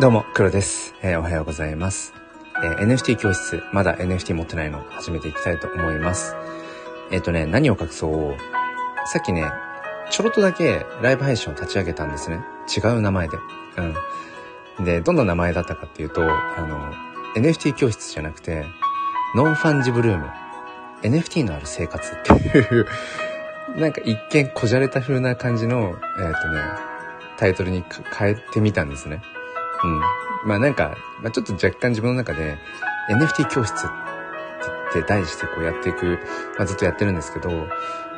どうも、黒です。えー、おはようございます。えー、NFT 教室、まだ NFT 持ってないの始めていきたいと思います。えっ、ー、とね、何を隠そう。さっきね、ちょろっとだけライブ配信を立ち上げたんですね。違う名前で。うん。で、どんな名前だったかっていうと、あの、NFT 教室じゃなくて、ノンファンジブルーム。NFT のある生活っていうなんか一見こじゃれた風な感じの、えっ、ー、とね、タイトルに変えてみたんですね。うん。まあなんか、まあちょっと若干自分の中で NFT 教室って題してこうやっていく、まあずっとやってるんですけど、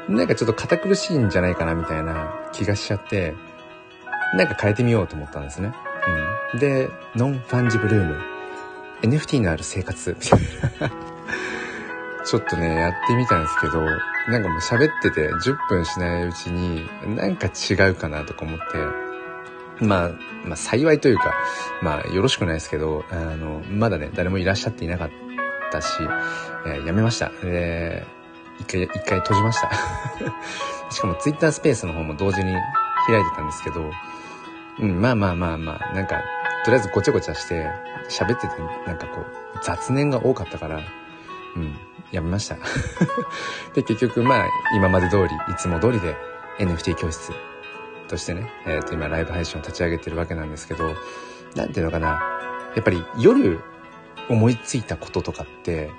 なんかちょっと堅苦しいんじゃないかなみたいな気がしちゃって、なんか変えてみようと思ったんですね。うん。で、ノンファンジブルーム。NFT のある生活。ちょっとね、やってみたんですけど、なんかもう喋ってて10分しないうちに、なんか違うかなとか思って、まあ、まあ幸いというか、まあよろしくないですけど、あの、まだね、誰もいらっしゃっていなかったし、えー、やめました。で、一回、一回閉じました。しかも Twitter スペースの方も同時に開いてたんですけど、うん、まあまあまあまあ、なんか、とりあえずごちゃごちゃして喋ってて、なんかこう、雑念が多かったから、うん、やめました。で、結局まあ、今まで通り、いつも通りで NFT 教室としてね、えっ、と、今ライブ配信を立ち上げてるわけなんですけど、なんていうのかな。やっぱり夜思いついたこととかって、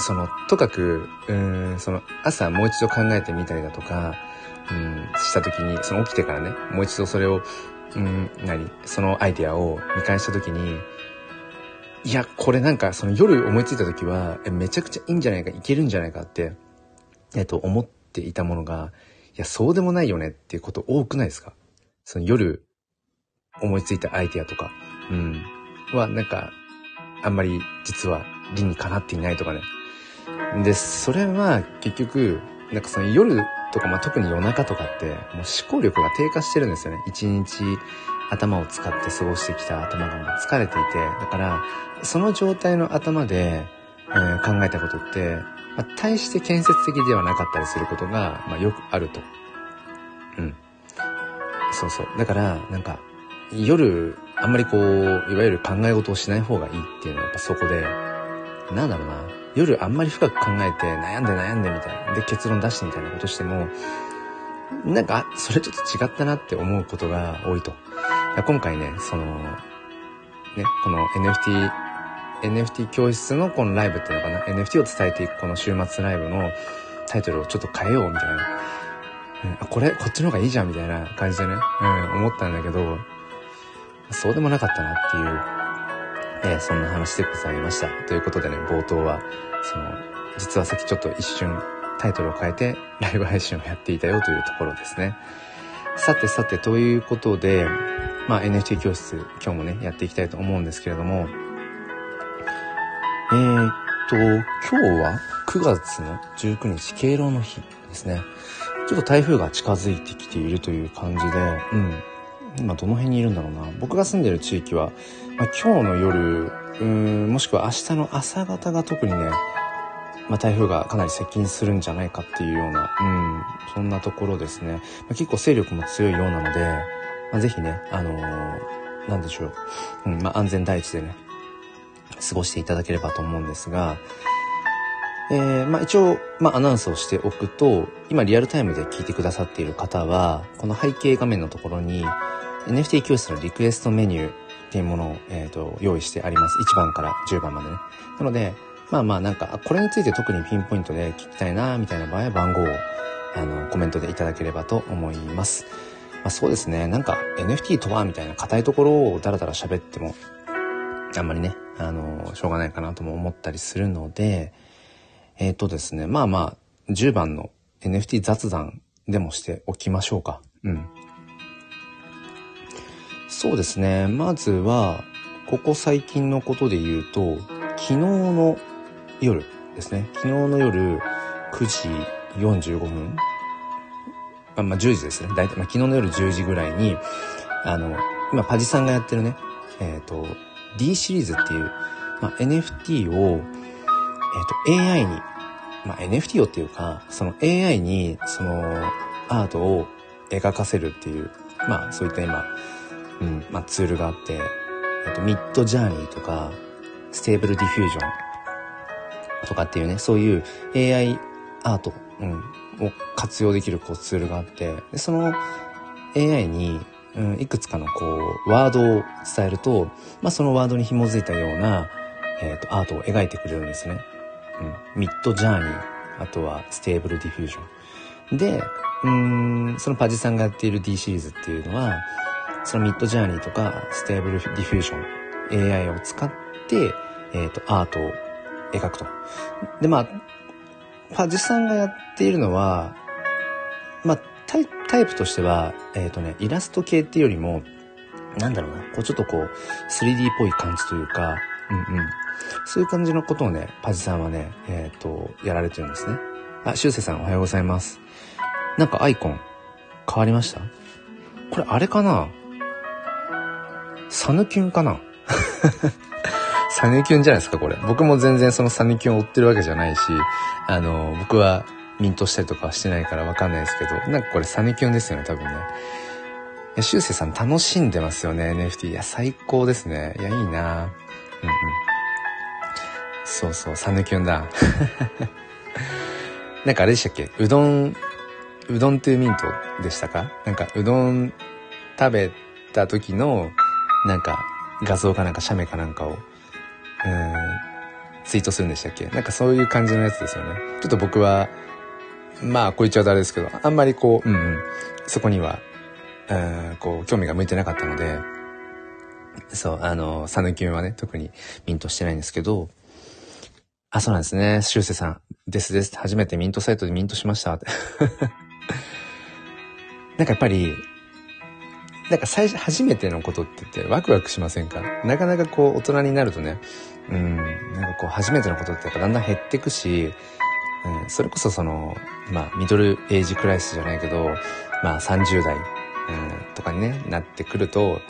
その、とかく、うん、その、朝もう一度考えてみたりだとか、うん、した時に、その起きてからね、もう一度それを、うん、何そのアイデアを見返した時に、いや、これなんか、その夜思いついた時は、めちゃくちゃいいんじゃないか、いけるんじゃないかって、えっと、思っていたものが、や、そうでもないよねっていうこと多くないですか？その夜思いついたアイデアとか、うん、はなんか、あんまり実は理にかなっていないとかね。で、それは結局、なんかその夜とか、まあ、特に夜中とかって、もう思考力が低下してるんですよね。一日頭を使って過ごしてきた頭がもう疲れていて、だから、その状態の頭で、えー、考えたことって、まあ、大して建設的ではなかったりすることが、まあ、よくあると。うん。そうそう。だから、なんか、夜、あんまりこう、いわゆる考え事をしない方がいいっていうのはやっぱそこで、なんだろうな。夜あんまり深く考えて悩んで悩んでみたいな。で、結論出してみたいなことしても、なんか、それちょっと違ったなって思うことが多いと。今回ね、その、ね、この NFT NFT 教室のこのライブっていうのかな？NFT を伝えていくこの週末ライブのタイトルをちょっと変えようみたいな。うん、これ、こっちの方がいいじゃんみたいな感じでね、うん、思ったんだけど、そうでもなかったなっていう、えー、そんな話でございました。ということでね、冒頭は、その、実はさっきちょっと一瞬タイトルを変えてライブ配信をやっていたよというところですね。さてさて、ということで、まあ NFT 教室今日もね、やっていきたいと思うんですけれども、えー、っと、今日は9月の19日、敬老の日ですね。ちょっと台風が近づいてきているという感じで、うん。今どの辺にいるんだろうな。僕が住んでる地域は、まあ、今日の夜、うん、もしくは明日の朝方が特にね、まあ、台風がかなり接近するんじゃないかっていうような、うん、そんなところですね。まあ、結構勢力も強いようなので、まあ、ぜひね、あのー、なんでしょう。うん、まあ、安全第一でね、過ごしていただければと思うんですが、えー、まあ一応、まあアナウンスをしておくと、今リアルタイムで聞いてくださっている方は、この背景画面のところに NFT 教室のリクエストメニューっていうものを、えーと、用意してあります。1番から10番までね。なので、まあまあなんか、これについて特にピンポイントで聞きたいな、みたいな場合は番号をあのコメントでいただければと思います。まあそうですね。なんか NFT とはみたいな硬いところをダラダラ喋ってもあんまりね、あの、しょうがないかなとも思ったりするので、えっ、ー、とですね、まあまあ、10番の NFT 雑談でもしておきましょうか。うん。そうですね、まずは、ここ最近のことで言うと、昨日の夜ですね、昨日の夜9時45分、あまあ、10時ですね、大体、まあ、昨日の夜10時ぐらいに、あの、今パジさんがやってるね、えっ、ー、と、D シリーズっていう、まあ、NFT を、えっ、ー、と、AI に、まあ、NFT をっていうか、その AI に、その、アートを描かせるっていう、まあ、そういった今、うん、まあ、ツールがあって、えっと、 Midjourney とか、 Stable Diffusion とかっていうね、そういう AI アート、うん、を活用できるこうツールがあって、でその AI に、うん、いくつかのこう、ワードを伝えると、まあ、そのワードに紐づいたような、えっ、ー、と、アートを描いてくれるんですね。うん。 Midjourney、あとは Stable Diffusion。で、うん、そのパジさんがやっている D シリーズっていうのは、その Midjourney とか Stable Diffusion、AI を使って、えっ、ー、と、アートを描くと。で、まあ、パジさんがやっているのは、まあ、タイタイプとしては、えっ、ー、とね、イラスト系っていうよりも、なんだろうな、こうちょっとこう、3D っぽい感じというか、うんうん。そういう感じのことをね、パジさんはね、えっ、ー、と、やられてるんですね。あ、シュウセさんおはようございます。なんかアイコン変わりました？これあれかな？サヌキュンかな？サヌキュンじゃないですか、これ。僕も全然そのサヌキュンを追ってるわけじゃないし、あの、僕はミントしたりとかはしてないからわかんないですけど、なんかこれサヌキュンですよね、多分ね。いや、シュウセイさん楽しんでますよね、NFT。いや、最高ですね。いや、いいなうんうん。そうそう、サヌキュンだ。なんかあれでしたっけ？うどんうどんっていうミントでしたか？なんか、うどん食べた時の、なんか、画像かなんか、写メかなんかを、うん、ツイートするんでしたっけ？なんかそういう感じのやつですよね。ちょっと僕は、まあ、こう言っちゃうとあれですけど、あんまりこう、うんうん、そこには、うん、こう、興味が向いてなかったので、そう、あの、サヌキュンはね、特にミントしてないんですけど、あ、そうなんですね。シュウセさん。ですです。初めてミントサイトでミントしました。なんかやっぱり、なんか最初、初めてのことって言ってワクワクしませんか？なかなかこう大人になるとね、うん、なんかこう初めてのことってやっぱだんだん減ってくし、うん、それこそその、まあミドルエイジクライスじゃないけど、まあ30代、うん、とかにね、なってくると、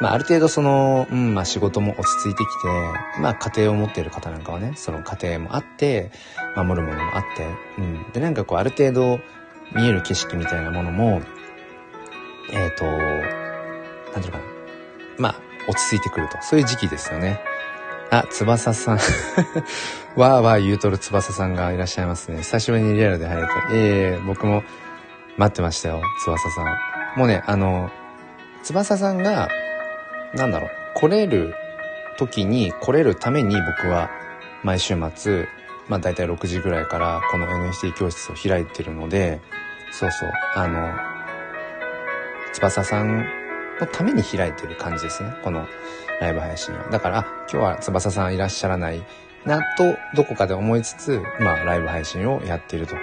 まあある程度その、うん、まあ仕事も落ち着いてきて、まあ家庭を持っている方なんかはね、その家庭もあって、守るものもあって、うん。で、なんかこうある程度、見える景色みたいなものも、えっ、ー、と、なんていうのかな。まあ、落ち着いてくると。そういう時期ですよね。あ、翼さん わーわー言うとる翼さんがいらっしゃいますね。久しぶりにリアルで入れて。ええー、僕も待ってましたよ、翼さん。もうね、あの、翼さんが、なんだろう、来れる時に来れるために僕は毎週末、まあ大体6時ぐらいからこの NFT 教室を開いてるので、そうそう、あの、翼さんのために開いてる感じですね。このライブ配信は。だから、今日は翼さんいらっしゃらないなと、どこかで思いつつ、まあライブ配信をやっていると。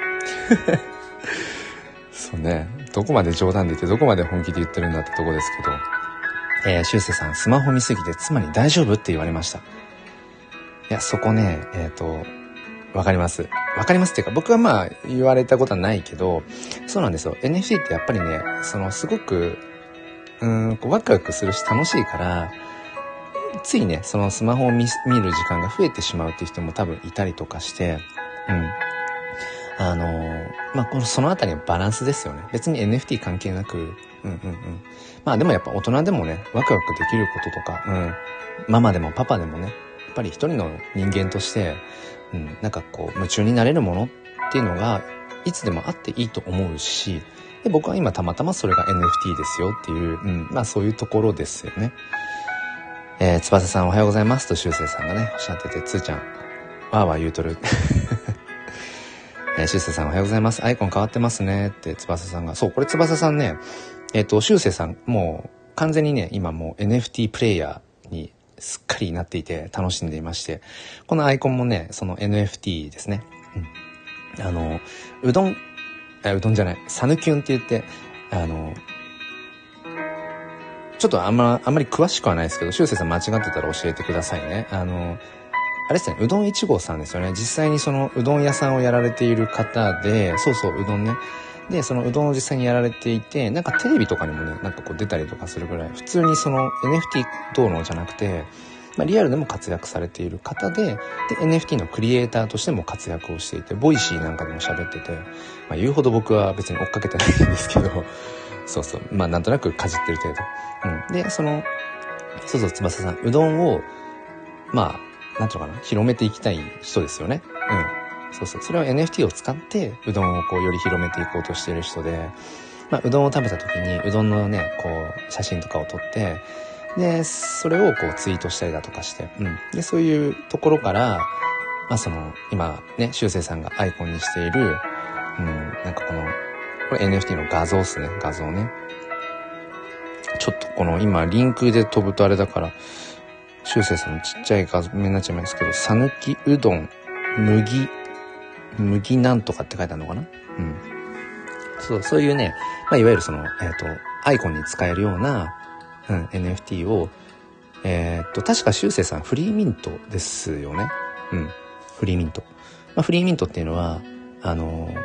そうね。どこまで冗談で言って、どこまで本気で言ってるんだってとこですけど。えー、シュウセさん、スマホ見すぎて妻に大丈夫って言われました。いや、そこね、えっ、ー、と、わかります。わかりますっていうか、僕はまあ言われたことはないけど、そうなんですよ。NFT ってやっぱりね、そのすごく、うん、こうワクワクするし楽しいから、ついね、そのスマホを見る時間が増えてしまうっていう人も多分いたりとかして、うん。あのまあ、この、そのあたりのバランスですよね。別に NFT 関係なく、うんうんうん。まあでもやっぱ大人でもね、ワクワクできることとか、うん。ママでもパパでもね、やっぱり一人の人間として、うん、なんかこう、夢中になれるものっていうのが、いつでもあっていいと思うし、で、僕は今たまたまそれが NFT ですよっていう、うん、まあそういうところですよね。えー、翼さんおはようございますと、しゅうせいさんがね、おっしゃってて、つーちゃん、わーわー言うとる。えー、しゅうせいさんおはようございます。アイコン変わってますねって、翼さんが。そう、これ翼さんね、えっ、ー、と、しゅうせいさん、もう、完全にね、今もう NFT プレイヤーにすっかりなっていて楽しんでいまして、このアイコンもね、その NFT ですね。うん。あの、うどん、あうどんじゃない、サヌキュンって言って、あの、ちょっとあんま、あんまり詳しくはないですけど、しゅうせいさん間違ってたら教えてくださいね。あの、あれですね、うどん1号さんですよね。実際にそのうどん屋さんをやられている方で、そうそう、うどんね。で、そのうどんを実際にやられていて、なんかテレビとかにもね、なんかこう出たりとかするぐらい、普通にその NFT 道路じゃなくて、まあ、リアルでも活躍されている方で、で、NFT のクリエイターとしても活躍をしていて、 Voicy なんかでも喋ってて、まあ、言うほど僕は別に追っかけてないんですけど、そうそう、まあ、なんとなくかじってる程度。うん。で、その、そうそう、翼さん、うどんを、まあ、なんていうのかな、広めていきたい人ですよね。うん。そうそう。それを NFT を使って、うどんをこう、より広めていこうとしている人で、まあ、うどんを食べた時に、うどんのね、こう、写真とかを撮って、で、それをこうツイートしたりだとかして、うん。で、そういうところから、まあその、今ね、修正さんがアイコンにしている、うん、なんかこの、これ NFT の画像っすね、画像ね。ちょっとこの今リンクで飛ぶとあれだから、修正さんのちっちゃい画面になっちゃいますけど、さぬきうどん、麦、麦なんとかって書いてあるのかな？うん。そう、そういうね、まあ、いわゆるその、えっ、ー、と、アイコンに使えるような、うん、NFT を、えー、っと、確か修正さんフリーミントですよね？うん。フリーミント。まあ、フリーミントっていうのは、あのー、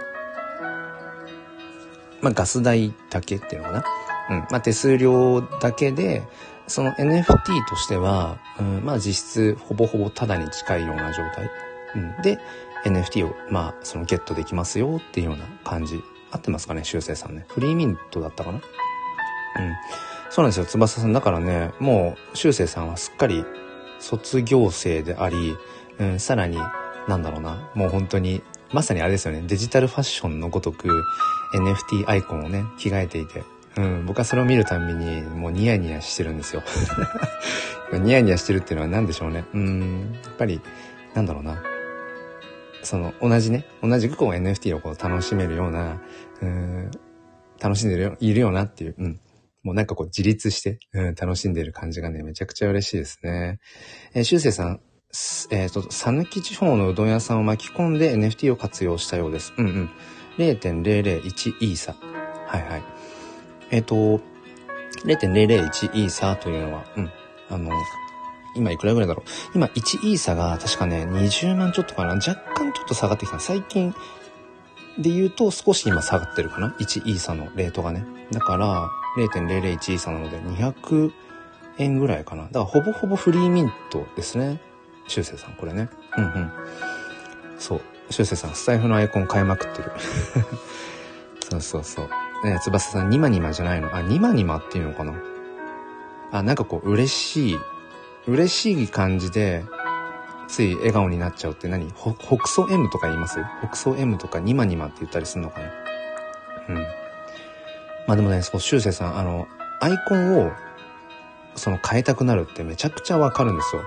まあ、ガス代だけっていうのかな？うん。まあ、手数料だけで、その NFT としては、うん、まあ、実質ほぼほぼタダに近いような状態。うん。で、NFT を、まあ、そのゲットできますよっていうような感じ。合ってますかね、修正さんね。フリーミントだったかな？うん。そうなんですよ、翼さん。だからね、もう、修正さんはすっかり卒業生であり、うん、さらに、なんだろうな、もう本当に、まさにあれですよね、デジタルファッションのごとく、NFT アイコンをね、着替えていて、うん、僕はそれを見るたびに、もうニヤニヤしてるんですよ。ニヤニヤしてるっていうのは何でしょうね。うん、やっぱり、なんだろうな。その、同じね、同じくこう NFT をこう楽しめるような、うん、楽しんでるよ、いるよなっていう、うん、もうなんかこう自立して、うん、楽しんでる感じがね、めちゃくちゃ嬉しいですね。えー、修正さん、えっ、ー、と、さぬき地方のうどん屋さんを巻き込んで NFT を活用したようです。うんうん。0.001イーサ。はいはい。えっ、ー、と、0.001イーサというのは、うん。あの、今いくらぐらいだろう。今1イーサが確かね、20万ちょっとかな。若干ちょっと下がってきた。最近で言うと少し今下がってるかな。1イーサのレートがね。だから、0.001イーサなので200円ぐらいかな。だからほぼほぼフリーミントですね。修正さん、これね。うんうん。そう。修正さん、スタイフのアイコン変えまくってる。そうそうそう。ね翼さん、ニマニマじゃないの？あ、ニマニマっていうのかな？あ、なんかこう、嬉しい、嬉しい感じで、つい笑顔になっちゃうって何？ほ北総 M とか言います？北総 M とかニマニマって言ったりするのかな？うん。まあでもね、そう、修正さん、あの、アイコンを、その変えたくなるってめちゃくちゃわかるんですよ。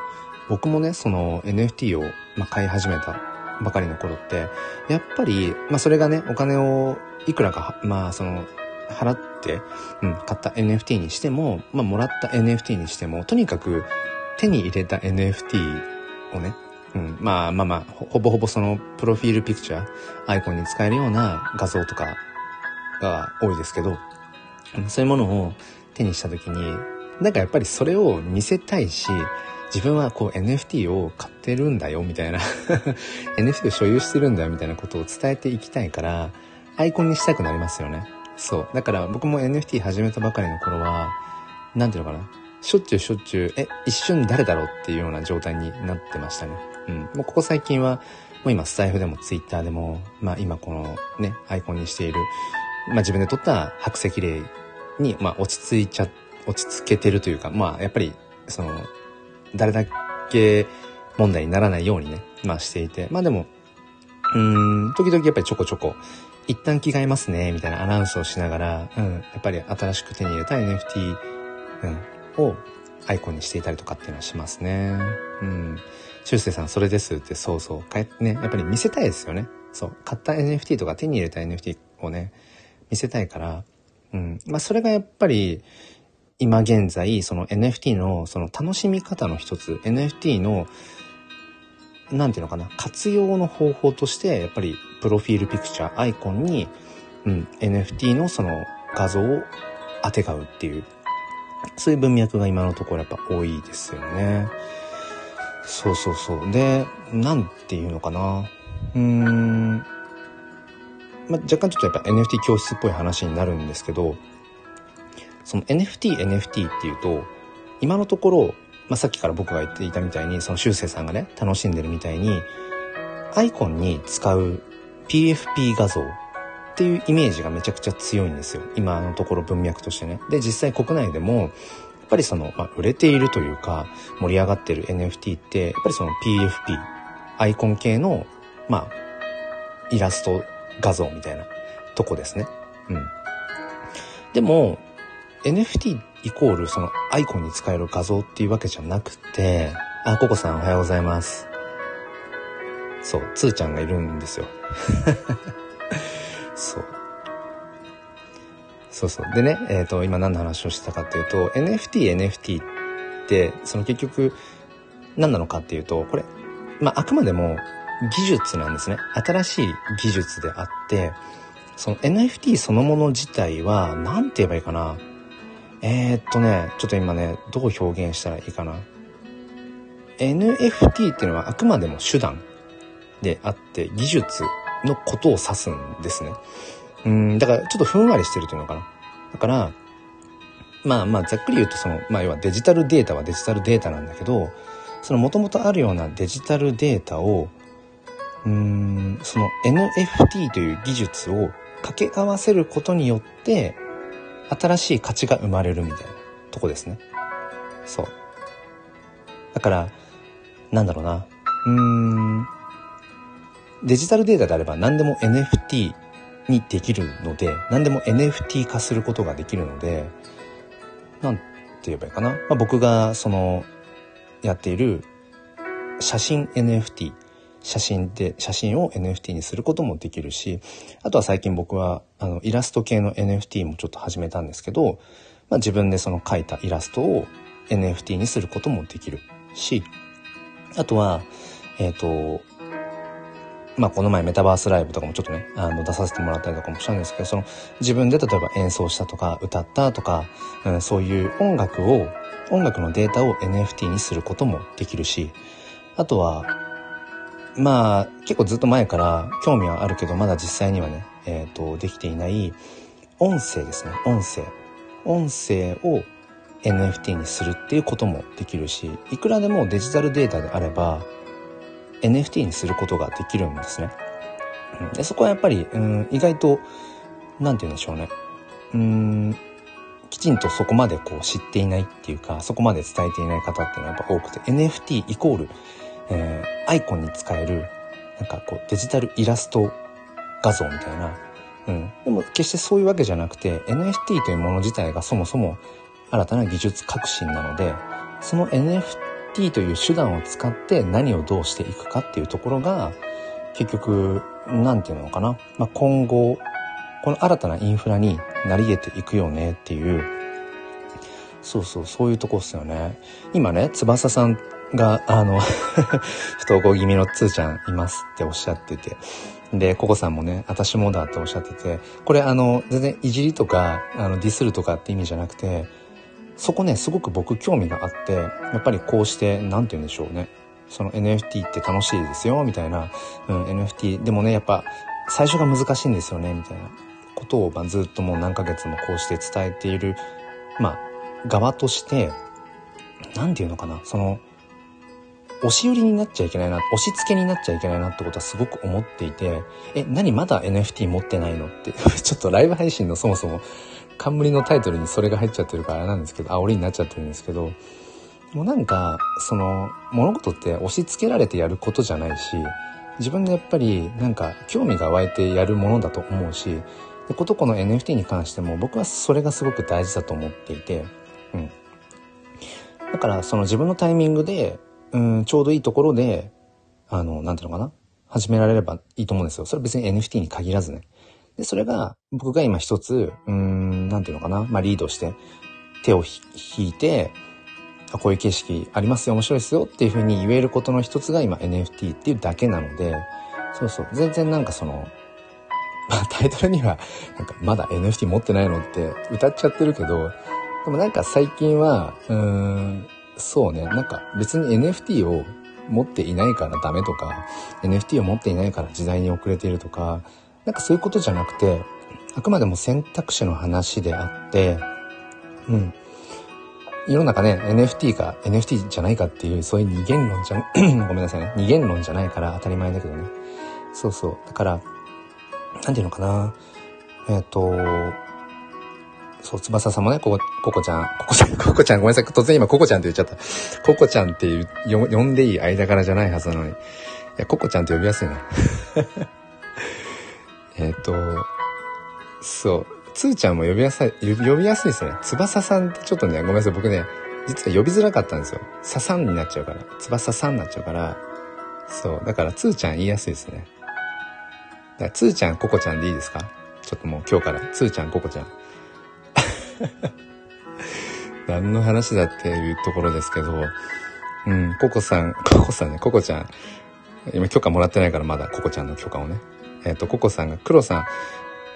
僕もね、その NFT を、まあ、買い始めたばかりの頃って、やっぱり、まあそれがね、お金をいくらか、まあその、払って、うん、買った NFT にしても、まあもらった NFT にしても、とにかく手に入れた NFT をね、うん、まあまあまあ、ほぼほぼそのプロフィールピクチャー、アイコンに使えるような画像とかが多いですけど、そういうものを手にした時に、なんかやっぱりそれを見せたいし、自分はこう NFT を買ってるんだよみたいな。NFT を所有してるんだよみたいなことを伝えていきたいから、アイコンにしたくなりますよね。そう。だから僕も NFT 始めたばかりの頃は、なんていうのかな。しょっちゅうしょっちゅう、え、一瞬誰だろうっていうような状態になってましたね。うん。もうここ最近は、もう今スタイフでもツイッターでも、まあ今このね、アイコンにしている、まあ自分で撮った白石霊に、まあ、落ち着いちゃ、落ち着けてるというか、まあ、やっぱり、その、誰だけ問題にならないようにね、まあしていて、まあでも、うん、時々やっぱりちょこちょこ、一旦着替えますね、みたいなアナウンスをしながら、うん、やっぱり新しく手に入れた NFT、うん、をアイコンにしていたりとかっていうのはしますね。うん。修正さん、それですって、そうそう、かえね、やっぱり見せたいですよね。そう、買った NFT とか手に入れた NFT をね、見せたいから、うん。まあ、それがやっぱり、今現在、その NFT のその楽しみ方の一つ、NFT の、なんていうのかな、活用の方法として、やっぱり、プロフィールピクチャー、アイコンに、うん、NFT のその画像を当てがうっていう、そういう文脈が今のところやっぱ多いですよね。そうそうそう。で、なんていうのかな。うーん。まあ、若干ちょっとやっぱ NFT 教室っぽい話になるんですけど、その NFT、NFT っていうと、今のところ、まあ、さっきから僕が言っていたみたいに、その修正さんがね、楽しんでるみたいに、アイコンに使う PFP 画像っていうイメージがめちゃくちゃ強いんですよ。今のところ文脈としてね。で、実際国内でも、やっぱりその、まあ、売れているというか、盛り上がってる NFT って、やっぱりその PFP、アイコン系の、まあ、イラスト画像みたいなとこですね。うん。でも、NFT イコールそのアイコンに使える画像っていうわけじゃなくて、あ、ココさんおはようございます。そう、つーちゃんがいるんですよ。そう。そうそう。でね、えっ、ー、と、今何の話をしてたかっていうと、NFT、NFT って、その結局、何なのかっていうと、これ、まあ、あくまでも技術なんですね。新しい技術であって、その NFT そのもの自体は、何て言えばいいかな。えー、っとね、ちょっと今ね、どう表現したらいいかな。NFT っていうのはあくまでも手段であって、技術のことを指すんですね。うん、だからちょっとふんわりしてるというのかな。だから、まあまあざっくり言うとその、まあ要はデジタルデータはデジタルデータなんだけど、その元々あるようなデジタルデータを、うん、その NFT という技術を掛け合わせることによって、新しい価値が生まれるみたいなとこですね。そう。だから、なんだろうな。うーん。デジタルデータであれば何でも NFT にできるので、何でも NFT 化することができるので、なんて言えばいいかな。まあ、僕がその、やっている写真 NFT。写真で、写真を NFT にすることもできるし、あとは最近僕は、あの、イラスト系の NFT もちょっと始めたんですけど、まあ、自分でその描いたイラストを NFT にすることもできるし、あとは、えっ、ー、と、まあ、この前メタバースライブとかもちょっとね、あの、出させてもらったりとかもしたんですけど、その、自分で例えば演奏したとか、歌ったとか、うん、そういう音楽を、音楽のデータを NFT にすることもできるし、あとは、まあ、結構ずっと前から興味はあるけど、まだ実際にはね、えっ、ー、と、できていない音声ですね。音声。音声を NFT にするっていうこともできるし、いくらでもデジタルデータであれば、NFT にすることができるんですね。で、そこはやっぱり、うん、意外と、なんて言うんでしょうね。うん、きちんとそこまでこう知っていないっていうか、そこまで伝えていない方っていうのはやっぱ多くて、NFT イコールえー、アイコンに使える、なんかこうデジタルイラスト画像みたいな。うん。でも決してそういうわけじゃなくて、NFT というもの自体がそもそも新たな技術革新なので、その NFT T という手段を使って何をどうしていくかっていうところが、結局、なんていうのかな。まあ、今後、この新たなインフラになり得ていくよねっていう、そうそう、そういうとこっすよね。今ね、翼さんが、あの 不登校気味のつーちゃんいますっておっしゃってて。で、ココさんもね、私もだっておっしゃってて、これあの、全然いじりとか、あの、ディスるとかって意味じゃなくて、そこね、すごく僕興味があって、やっぱりこうして、なんて言うんでしょうね。その NFT って楽しいですよ、みたいな。うん、NFT、でもね、やっぱ、最初が難しいんですよね、みたいなことを、まあ、ずっともう何ヶ月もこうして伝えている、まあ、側として、なんて言うのかな、その、押し売りになっちゃいけないな、押し付けになっちゃいけないなってことはすごく思っていて、え、何まだ NFT 持ってないのって、ちょっとライブ配信のそもそも冠のタイトルにそれが入っちゃってるからあれなんですけど、煽りになっちゃってるんですけど、もうなんか、その、物事って押し付けられてやることじゃないし、自分でやっぱりなんか興味が湧いてやるものだと思うし、でことこの NFT に関しても僕はそれがすごく大事だと思っていて、うん。だからその自分のタイミングでうん、ちょうどいいところで、あの、なんていうのかな？始められればいいと思うんですよ。それは別に NFT に限らずね。で、それが、僕が今一つ、うん、なんていうのかなまあ、リードして、手を引いて、こういう景色ありますよ、面白いですよっていうふうに言えることの一つが今 NFT っていうだけなので、そうそう、全然なんかその、まあ、タイトルには、なんか、まだ NFT 持ってないのって歌っちゃってるけど、でもなんか最近は、うーん、そうね、なんか別に NFT を持っていないからダメとか、NFT を持っていないから時代に遅れているとか、なんかそういうことじゃなくて、あくまでも選択肢の話であって、うん。世の中ね、NFT か NFT じゃないかっていう、そういう二元論じゃ、ごめんなさいね。二元論じゃないから当たり前だけどね。そうそう。だから、なんていうのかな。えっ、ー、と、そう、翼さんもね、ここ、ココちゃん、ココちゃん、ココちゃん、ごめんなさい。突然今ココちゃんって言っちゃった。ココちゃんっていう、呼んでいい間柄じゃないはずなのに。いや、ココちゃんって呼びやすいな。えっと、そう。つーちゃんも呼びやすい、呼びやすいですね。翼さんってちょっとね、ごめんなさい。僕ね、実は呼びづらかったんですよ。ささんになっちゃうから。翼さんになっちゃうから。そう。だから、つーちゃん言いやすいですね。だから、つーちゃん、ココちゃんでいいですか？ちょっともう今日から、つーちゃん、ココちゃん。何の話だっていうところですけど、うん、ココさん、ココさんね、ココちゃん。今許可もらってないからまだ、ココちゃんの許可をね。えっ、ー、と、ココさんが、クロさん、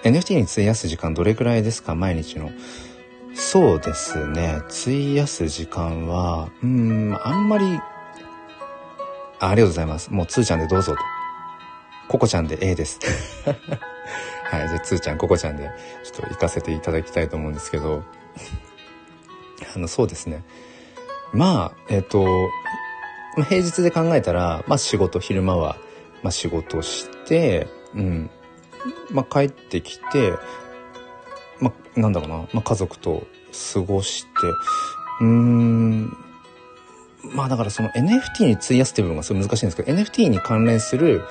NFT に費やす時間どれくらいですか？毎日の。そうですね。費やす時間は、うん、あんまり、あありがとうございます。もうつーちゃんでどうぞと。ココちゃんで A です。はい。じゃあ、つーちゃん、ココちゃんで、ちょっと行かせていただきたいと思うんですけど、あの、そうですね。まあ、えっ、ー、と、平日で考えたら、まあ仕事、昼間は、まあ仕事して、うん。まあ帰ってきて、まあ、なんだろうな、まあ家族と過ごして、うーん、まあだからその NFT に費やすっていう部分がすごい難しいんですけど、NFT に関連する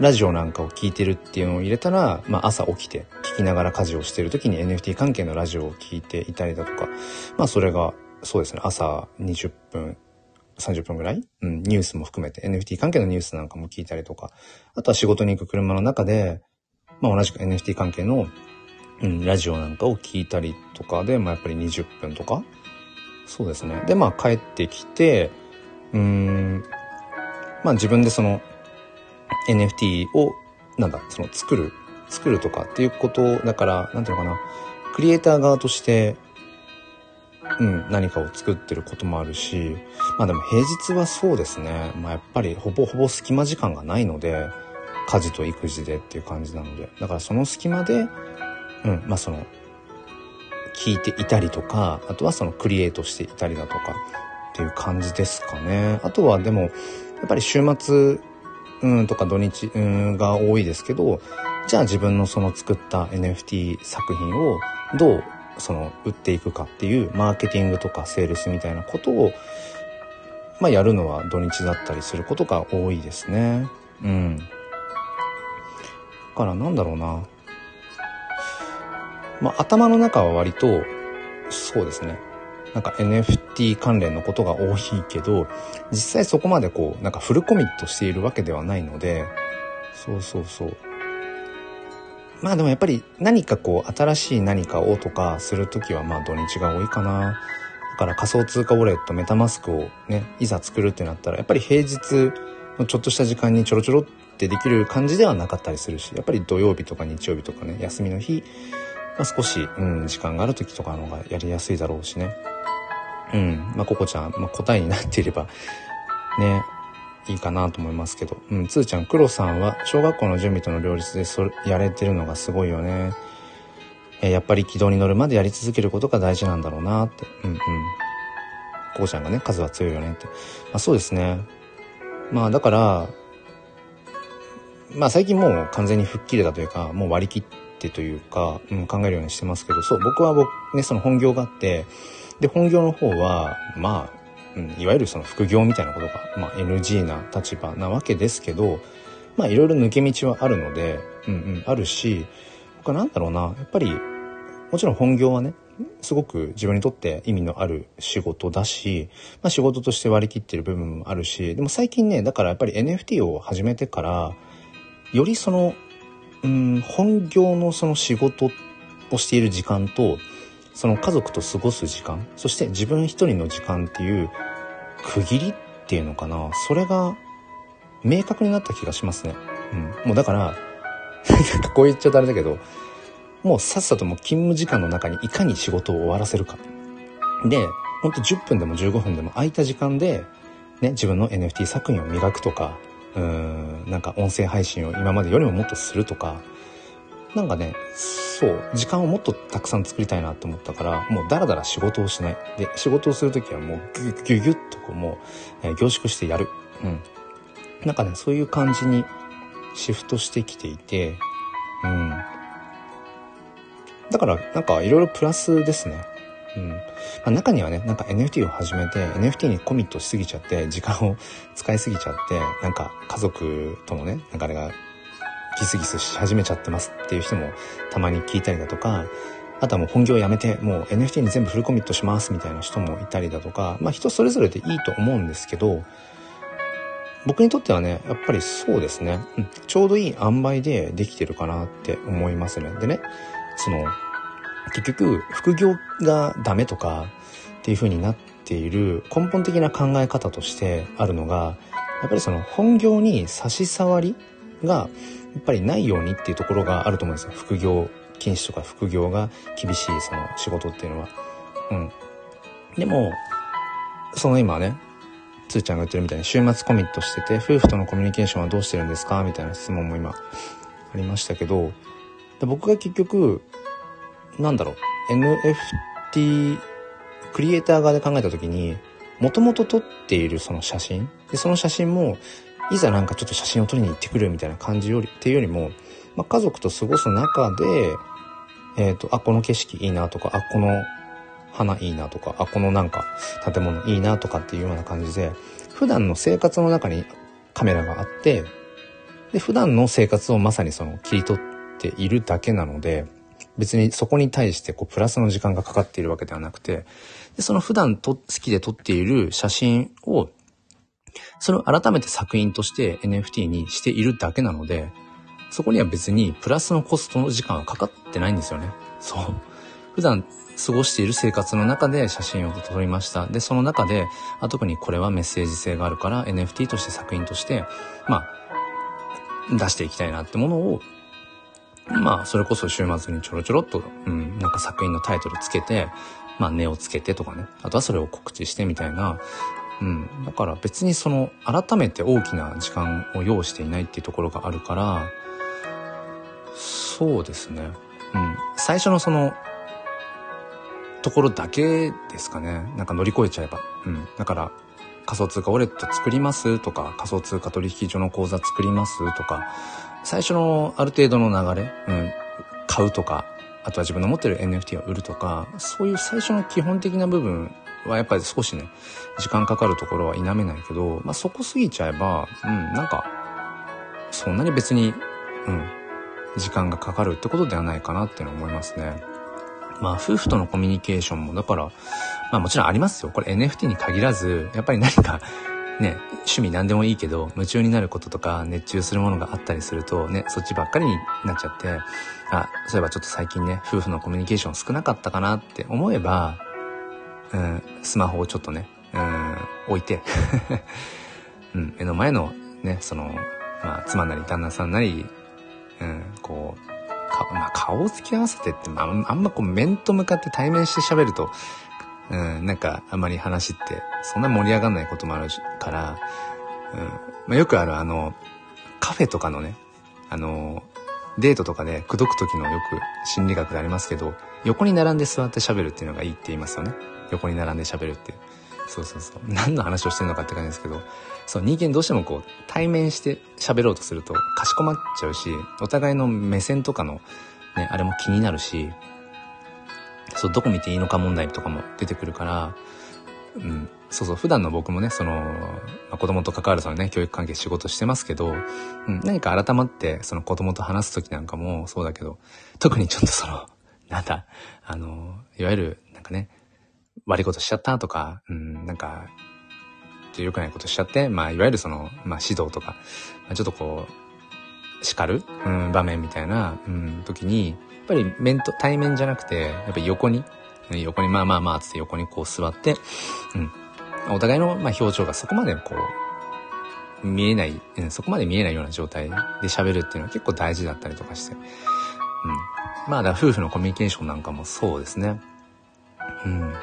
ラジオなんかを聞いてるっていうのを入れたら、まあ朝起きて聞きながら家事をしてる時に NFT 関係のラジオを聞いていたりだとか、まあそれがそうですね、朝20分、30分ぐらい、うん、ニュースも含めて。NFT 関係のニュースなんかも聞いたりとか、あとは仕事に行く車の中で、まあ同じく NFT 関係の、うん、ラジオなんかを聞いたりとか。で、まあやっぱり20分とか、そうですね。で、まあ帰ってきて、うーん、まあ自分でその NFT を、なんだ、その作る、作るとかっていうことだから、なんていうのかな、クリエイター側として、うん、何かを作ってることもあるし、まあでも平日はそうですね。まあやっぱりほぼほぼ隙間時間がないので、家事と育児でっていう感じなので。だからその隙間で、うん、まあその、聞いていたりとか、あとはそのクリエイトしていたりだとかっていう感じですかね。あとはでも、やっぱり週末うんとか土日うんが多いですけど、じゃあ自分のその作った NFT 作品をどうその売っていくかっていうマーケティングとかセールスみたいなことを、まあやるのは土日だったりすることが多いですね。うん。だからなんだろうな。まあ頭の中は割と、そうですね。なんか NFT 関連のことが多いけど、実際そこまでこう、なんかフルコミットしているわけではないので、そうそうそう。まあでもやっぱり何かこう、新しい何かをとかするときはまあ土日が多いかな。だから仮想通貨ウォレット、メタマスクをね、いざ作るってなったら、やっぱり平日のちょっとした時間にちょろちょろってできる感じではなかったりするし、やっぱり土曜日とか日曜日とかね、休みの日、まあ、少し、うん、時間がある時とかの方がやりやすいだろうしね。うん。まあ、ココちゃん、まあ、答えになっていれば、ね、いいかなと思いますけど。うん、つーちゃん、黒さんは、小学校の準備との両立でそれ、やれてるのがすごいよね。え、やっぱり軌道に乗るまでやり続けることが大事なんだろうなって。うんうん。ココちゃんがね、数は強いよねって。まあ、そうですね。まあ、だから、まあ最近もう完全に吹っ切れたというか、もう割り切ってというか、うん、考えるようにしてますけど、そう、僕は僕、ね、その本業があって、で、本業の方は、まあ、うん、いわゆるその副業みたいなことが、まあ、NG な立場なわけですけど、まあ、いろいろ抜け道はあるので、うんうん、あるし、僕はなんだろうな、やっぱり、もちろん本業はね、すごく自分にとって意味のある仕事だし、まあ、仕事として割り切ってる部分もあるし、でも最近ね、だからやっぱり NFT を始めてから、よりその、うん、本業のその仕事をしている時間と、その家族と過ごす時間、そして自分一人の時間っていう区切りっていうのかな、それが明確になった気がしますね。うん。もうだから、こう言っちゃったあれだけど、もうさっさともう勤務時間の中にいかに仕事を終わらせるか。で、ほんと10分でも15分でも空いた時間で、ね、自分の NFT 作品を磨くとか、うーん、なんか音声配信を今までよりももっとするとか、なんかね、そう、時間をもっとたくさん作りたいなと思ったから、もうダラダラ仕事をしない。で、仕事をするときはもうギュギュギュッとこうもう、えー、凝縮してやる。うん。なんかね、そういう感じにシフトしてきていて、うん。だから、なんかいろいろプラスですね。うん。まあ、中にはね、なんか NFT を始めて、NFT にコミットしすぎちゃって、時間を使いすぎちゃって、なんか家族とのね、なんかあれがギスギスし始めちゃってますっていう人もたまに聞いたりだとか、あとはもう本業やめて、もう NFT に全部フルコミットしますみたいな人もいたりだとか、まあ人それぞれでいいと思うんですけど、僕にとってはね、やっぱりそうですね、うん、ちょうどいい塩梅でできてるかなって思いますね。でね、その、結局、副業がダメとかっていう風になっている根本的な考え方としてあるのが、やっぱりその本業に差し障りがっぱりないようにっていうところがあると思うんですよ。副業禁止とか副業が厳しいその仕事っていうのは。うん。でも、その今ね、つーちゃんが言ってるみたいに週末コミットしてて、夫婦とのコミュニケーションはどうしてるんですか？みたいな質問も今ありましたけど、僕が結局、なんだろう、NFT、クリエイター側で考えた時に、もともと撮っているその写真、で、その写真もいざなんかちょっと写真を撮りに行ってくるみたいな感じより、っていうよりも、まあ、家族と過ごす中で、えっ、ー、と、あ、この景色いいなとか、あ、この花いいなとか、あ、このなんか建物いいなとかっていうような感じで、普段の生活の中にカメラがあって、で、普段の生活をまさにその切り取っているだけなので、別にそこに対してこうプラスの時間がかかっているわけではなくて、でその普段と好きで撮っている写真をそれを改めて作品として NFT にしているだけなので、そこには別にプラスのコストの時間はかかってないんですよね。そう。普段過ごしている生活の中で写真を撮りました。で、その中で、あ特にこれはメッセージ性があるから NFT として作品として、まあ、出していきたいなってものを、まあ、それこそ週末にちょろちょろっと、うん、なんか作品のタイトルつけて、まあ、値をつけてとかね。あとはそれを告知してみたいな、うん。だから別にその、改めて大きな時間を要していないっていうところがあるから、そうですね。うん。最初のその、ところだけですかね。なんか乗り越えちゃえば。うん。だから、仮想通貨ウォレット作りますとか、仮想通貨取引所の口座作りますとか、最初のある程度の流れ、うん、買うとか、あとは自分の持ってる NFT を売るとか、そういう最初の基本的な部分はやっぱり少しね、時間かかるところは否めないけど、まあ、そこ過ぎちゃえば、うん、なんか、そんなに別に、うん、時間がかかるってことではないかなっていうのは思いますね。まあ、夫婦とのコミュニケーションも、だから、まあもちろんありますよ。これ NFT に限らず、やっぱり何か、ね、趣味何でもいいけど、夢中になることとか、熱中するものがあったりすると、ね、そっちばっかりになっちゃって、あ、そういえばちょっと最近ね、夫婦のコミュニケーション少なかったかなって思えば、うん、スマホをちょっとね、うん、置いて うん、目の前のね、その、まあ、妻なり旦那さんなり、うん、こう、まあ、顔を突き合わせてって、まあ、あんまこう面と向かって対面して喋ると、うん、なんかあまり話ってそんな盛り上がんないこともあるから、うん、まあ、よくあるあの、カフェとかのね、あの、デートとかで口説く時のよく心理学でありますけど、横に並んで座って喋るっていうのがいいって言いますよね。横に並んで喋るっていう。そうそうそう。何の話をしてるのかって感じですけど、そう、人間どうしてもこう、対面して喋ろうとすると、かしこまっちゃうし、お互いの目線とかの、ね、あれも気になるし、そう、どこ見ていいのか問題とかも出てくるから、うん、そうそう、普段の僕もね、その、まあ、子供と関わるそのね、教育関係仕事してますけど、うん、何か改まって、その子供と話す時なんかもそうだけど、特にちょっとその、なんだ、あの、いわゆる、なんかね、悪いことしちゃったとか、うん、なんか、良くないことしちゃって、まあ、いわゆるその、まあ、指導とか、まあ、ちょっとこう、叱る、うん、場面みたいな、うん、時に、やっぱり面と、対面じゃなくて、やっぱり横に、横にまあまあまあつって横にこう座って、うん。お互いの、まあ、表情がそこまでこう、見えない、うん、そこまで見えないような状態で喋るっていうのは結構大事だったりとかして。うん。まあ、だ夫婦のコミュニケーションなんかもそうですね。うん。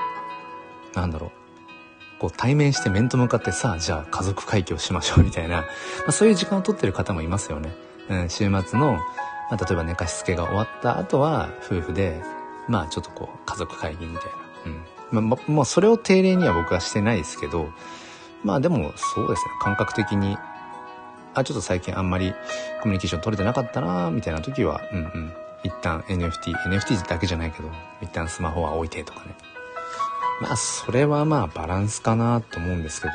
なんだろう。こう対面して面と向かってさあ、じゃあ家族会議をしましょうみたいな、まあ、そういう時間を取ってる方もいますよね。うん、週末の、まあ、例えば寝かしつけが終わった後は、夫婦で、まあ、ちょっとこう、家族会議みたいな。うん。まあ、まあ、それを定例には僕はしてないですけど、まあでも、そうですね、感覚的に、あ、ちょっと最近あんまりコミュニケーション取れてなかったなみたいな時は、うんうん。一旦 NFT、NFT だけじゃないけど、一旦スマホは置いてとかね。まあ、それはまあバランスかなと思うんですけど、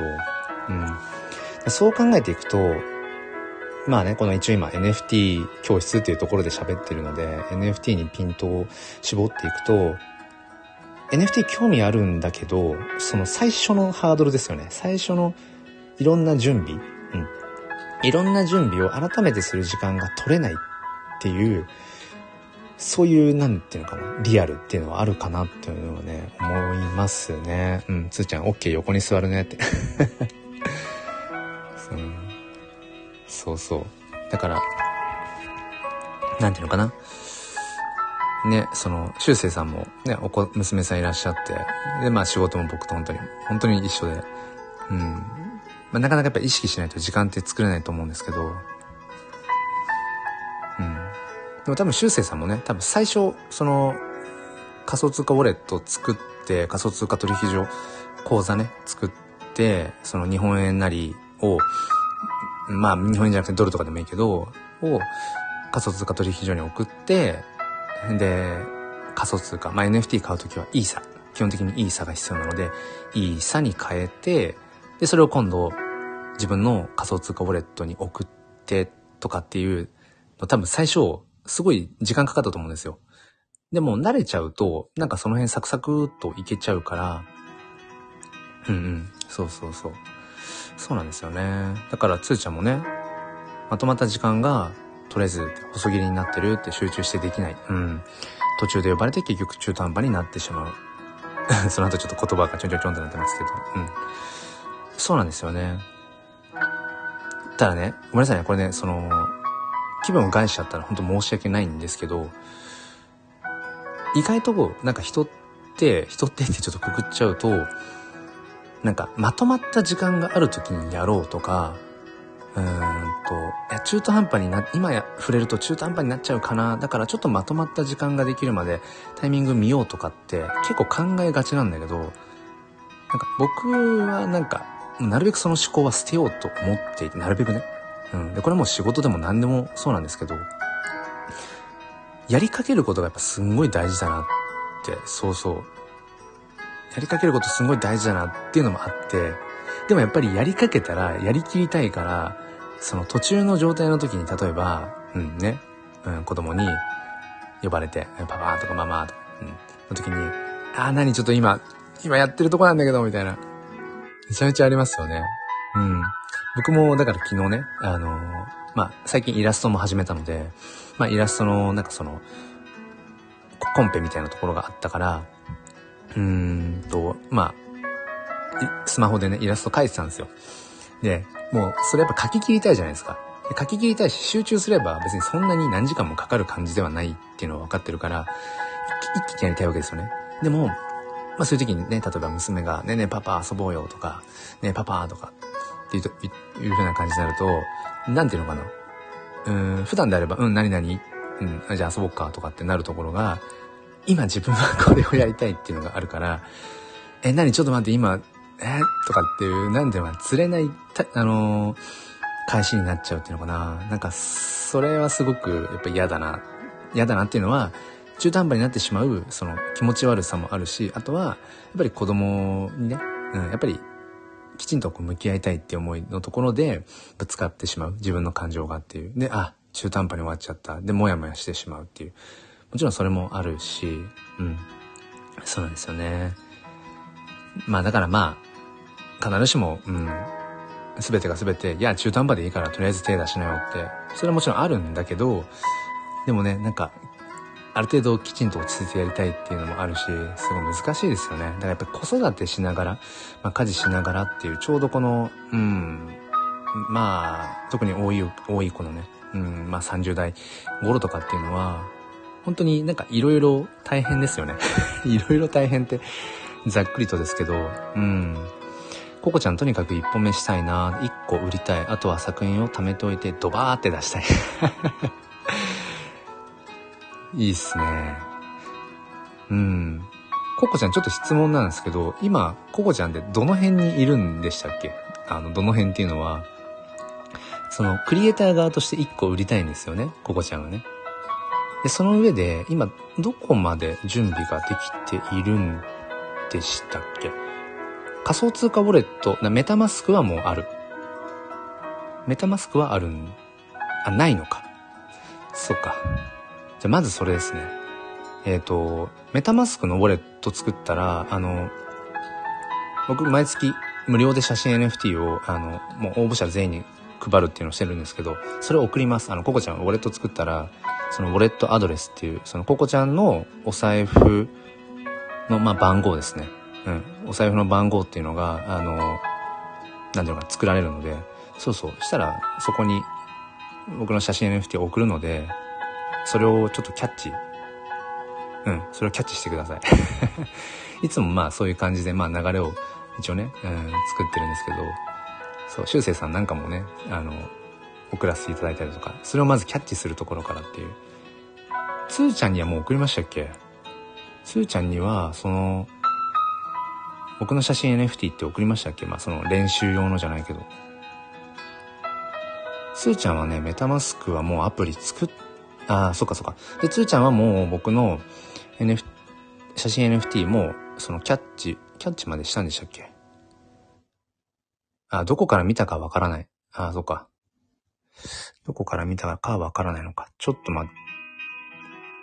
うん。そう考えていくと、まあね、この一応今 NFT 教室っていうところで喋ってるので、NFT にピントを絞っていくと、NFT 興味あるんだけど、その最初のハードルですよね。最初のいろんな準備。うん。いろんな準備を改めてする時間が取れないっていう、そういう、なんていうのかな、リアルっていうのはあるかなっていうのはね、思いますね。うん、つーちゃん、OK、横に座るねって うん。そうそう。だから、なんていうのかな。ね、その、修正さんもね、お子、娘さんいらっしゃって、で、まあ仕事も僕と本当に、本当に一緒で、うん。まあなかなかやっぱ意識しないと時間って作れないと思うんですけど、でも多分修正さんもね、多分最初、その、仮想通貨ウォレット作って、仮想通貨取引所、口座ね、作って、その日本円なりを、まあ日本円じゃなくてドルとかでもいいけど、を仮想通貨取引所に送って、で、仮想通貨、まあ NFT 買うときはイーサ。基本的にイーサが必要なので、イーサに変えて、で、それを今度自分の仮想通貨ウォレットに送ってとかっていうの多分最初すごい時間かかったと思うんですよ。でも慣れちゃうと、なんかその辺サクサクっといけちゃうから、うんうん、そうそうそう。そうなんですよね。だからつーちゃんもね、まとまった時間が取れず細切りになってるって集中してできない。うん。途中で呼ばれて結局中途半端になってしまう。その後ちょっと言葉がちょんちょんちょんってなってますけど。うん。そうなんですよね。ただね、ごめんなさいね、これね、その、気分を害しちゃったら本当申し訳ないんですけど、意外とこうなんか人って、人ってってちょっとくくっちゃうと、なんかまとまった時間がある時にやろうとか、うーんと、いや、中途半端にな、今や触れると中途半端になっちゃうかな。だからちょっとまとまった時間ができるまでタイミング見ようとかって結構考えがちなんだけど、なんか僕はなんか、なるべくその思考は捨てようと思っていて、なるべくね。うん。で、これも仕事でも何でもそうなんですけど、やりかけることがやっぱすんごい大事だなって、そうそう。やりかけることすんごい大事だなっていうのもあって、でもやっぱりやりかけたらやりきりたいから、その途中の状態の時に例えば、うんね、うん、子供に呼ばれて、パパとかママとか、うん、の時に、ああ、何ちょっと今、今やってるとこなんだけど、みたいな。めちゃめちゃありますよね。うん。僕も、だから昨日ね、あのー、まあ、最近イラストも始めたので、まあ、イラストの、なんかその、コンペみたいなところがあったから、うーんと、まあ、スマホでね、イラスト描いてたんですよ。で、もう、それやっぱ書き切りたいじゃないですか。で書き切りたいし、集中すれば別にそんなに何時間もかかる感じではないっていうのは分かってるから、一気にやりたいわけですよね。でも、まあそういう時にね、例えば娘が、ねねパパ遊ぼうよとか、ねパパとかっていうと、いう風な感じになると、なんていうのかな。うん、普段であれば、うん、何々うん、じゃあ遊ぼうかとかってなるところが、今自分はこれをやりたいっていうのがあるから、え、何ちょっと待って、今、えとかっていう、なんでは釣れない、あのー、返しになっちゃうっていうのかな。なんか、それはすごく、やっぱ嫌だな。嫌だなっていうのは、中途半端になってしまう、その気持ち悪さもあるし、あとは、やっぱり子供にね、うん、やっぱり、きちんとこう向き合いたいって思いのところで、ぶつかってしまう。自分の感情がっていう。で、あ、中途半端に終わっちゃった。で、もやもやしてしまうっていう。もちろんそれもあるし、うん。そうなんですよね。まあだからまあ、必ずしも、うん、すべてがすべて、いや、中途半端でいいからとりあえず手出しなよって、それはもちろんあるんだけど、でもね、なんか、ある程度きちんと落ち着いてやりたいっていうのもあるし、すごい難しいですよね。だからやっぱ子育てしながら、まあ家事しながらっていう、ちょうどこの、うん、まあ、特に多い、多い子のね、うん、まあ30代頃とかっていうのは、本当になんか色々大変ですよね。色々大変って、ざっくりとですけど、うん。ココちゃんとにかく一本目したいな、一個売りたい、あとは作品を貯めておいてドバーって出したい。いいっすね。うん。ココちゃんちょっと質問なんですけど、今、ココちゃんってどの辺にいるんでしたっけ？あの、どの辺っていうのは、その、クリエイター側として1個売りたいんですよね、ココちゃんがね。で、その上で、今、どこまで準備ができているんでしたっけ？仮想通貨ウォレット、メタマスクはもうある。メタマスクはあるん、あ、ないのか。そっか。じゃ、まずそれですね。えっ、ー、と、メタマスクのウォレット作ったら、あの、僕毎月無料で写真 NFT を、あの、もう応募者全員に配るっていうのをしてるんですけど、それを送ります。あの、ココちゃんウォレット作ったら、そのウォレットアドレスっていう、そのココちゃんのお財布の、まあ、番号ですね。うん。お財布の番号っていうのが、あの、なんていうのか作られるので、そうそう。したら、そこに僕の写真 NFT を送るので、それをちょっとキャッチうん、それをキャッチしてください。いつもまあそういう感じで、まあ流れを一応ね、うん、作ってるんですけど、そう、修正さんなんかもね、あの、送らせていただいたりとか、それをまずキャッチするところからっていう。つーちゃんにはもう送りましたっけ？つーちゃんには、その、僕の写真 NFT って送りましたっけ？まあその練習用のじゃないけど。つーちゃんはね、メタマスクはもうアプリ作っ、ああ、そっかそっか。で、つーちゃんはもう僕の NF、写真 NFT も、そのキャッチ、キャッチまでしたんでしたっけ？あ、どこから見たかわからない。ああ、そっか。どこから見たかわからないのか。ちょっとま、